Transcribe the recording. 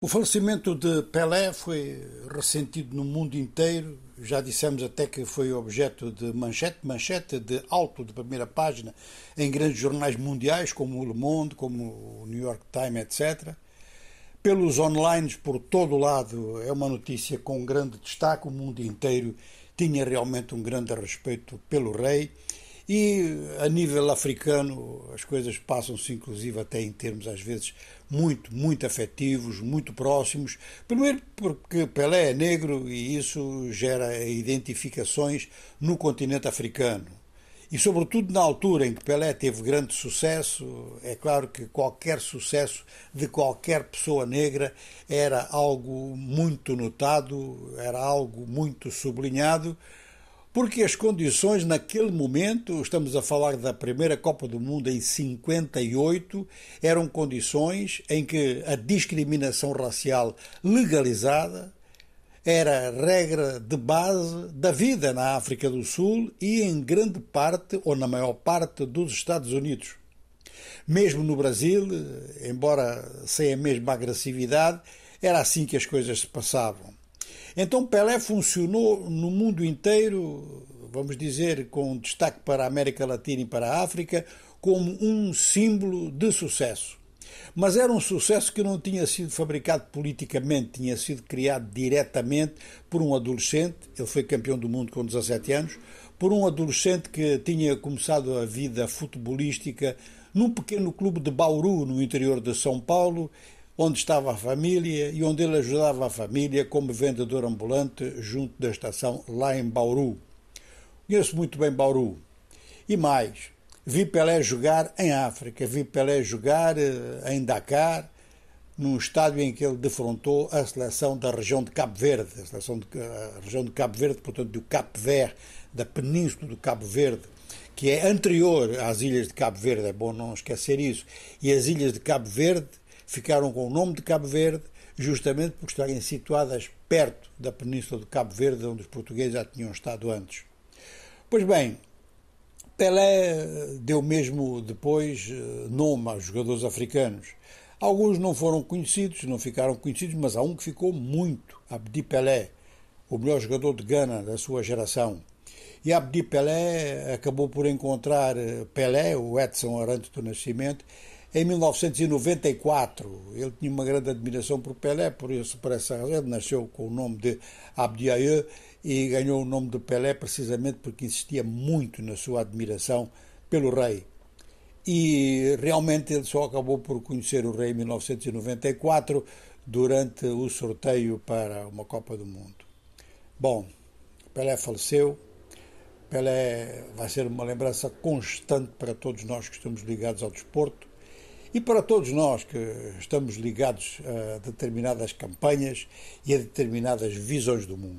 O falecimento de Pelé foi ressentido no mundo inteiro. Já dissemos até que foi objeto de manchete, manchete de alto de primeira página em grandes jornais mundiais como o Le Monde, como o New York Times, etc. Pelos online por todo o lado é uma notícia com grande destaque. O mundo inteiro tinha realmente um grande respeito pelo rei e a nível africano as coisas passam-se inclusive até em termos às vezes muito, muito afetivos, muito próximos. Primeiro porque Pelé é negro e isso gera identificações no continente africano. E sobretudo na altura em que Pelé teve grande sucesso, é claro que qualquer sucesso de qualquer pessoa negra era algo muito notado, era algo muito sublinhado porque as condições naquele momento, estamos a falar da primeira Copa do Mundo em 58, eram condições em que a discriminação racial legalizada era regra de base da vida na África do Sul e em grande parte, ou na maior parte, dos Estados Unidos. Mesmo no Brasil, embora sem a mesma agressividade, era assim que as coisas se passavam. Então Pelé funcionou no mundo inteiro, vamos dizer, com destaque para a América Latina e para a África, como um símbolo de sucesso. Mas era um sucesso que não tinha sido fabricado politicamente, tinha sido criado diretamente por um adolescente, ele foi campeão do mundo com 17 anos, por um adolescente que tinha começado a vida futebolística num pequeno clube de Bauru, no interior de São Paulo, onde estava a família e onde ele ajudava a família como vendedor ambulante junto da estação lá em Bauru. Conheço muito bem Bauru. E mais, vi Pelé jogar em África, vi Pelé jogar eh, em Dakar, num estádio em que ele defrontou a seleção da região de Cabo Verde, a, seleção de, a região de Cabo Verde, portanto, do Cabo Verde, da península do Cabo Verde, que é anterior às ilhas de Cabo Verde, é bom não esquecer isso. E as ilhas de Cabo Verde ficaram com o nome de Cabo Verde, justamente por estarem situadas perto da península de Cabo Verde, onde os portugueses já tinham estado antes. Pois bem, Pelé deu mesmo depois eh, nome aos jogadores africanos. Alguns não foram conhecidos, não ficaram conhecidos, mas há um que ficou muito, Abdi Pelé, o melhor jogador de Gana da sua geração. E Abdi Pelé acabou por encontrar eh, Pelé, o Edson Arantes do Nascimento, em 1994. Ele tinha uma grande admiração por Pelé, por, isso, por essa razão. Nasceu com o nome de Abdiaye e ganhou o nome de Pelé precisamente porque insistia muito na sua admiração pelo rei. E realmente ele só acabou por conhecer o rei em 1994 durante o sorteio para uma Copa do Mundo. Bom, Pelé faleceu. Pelé vai ser uma lembrança constante para todos nós que estamos ligados ao desporto e para todos nós que estamos ligados a determinadas campanhas e a determinadas visões do mundo.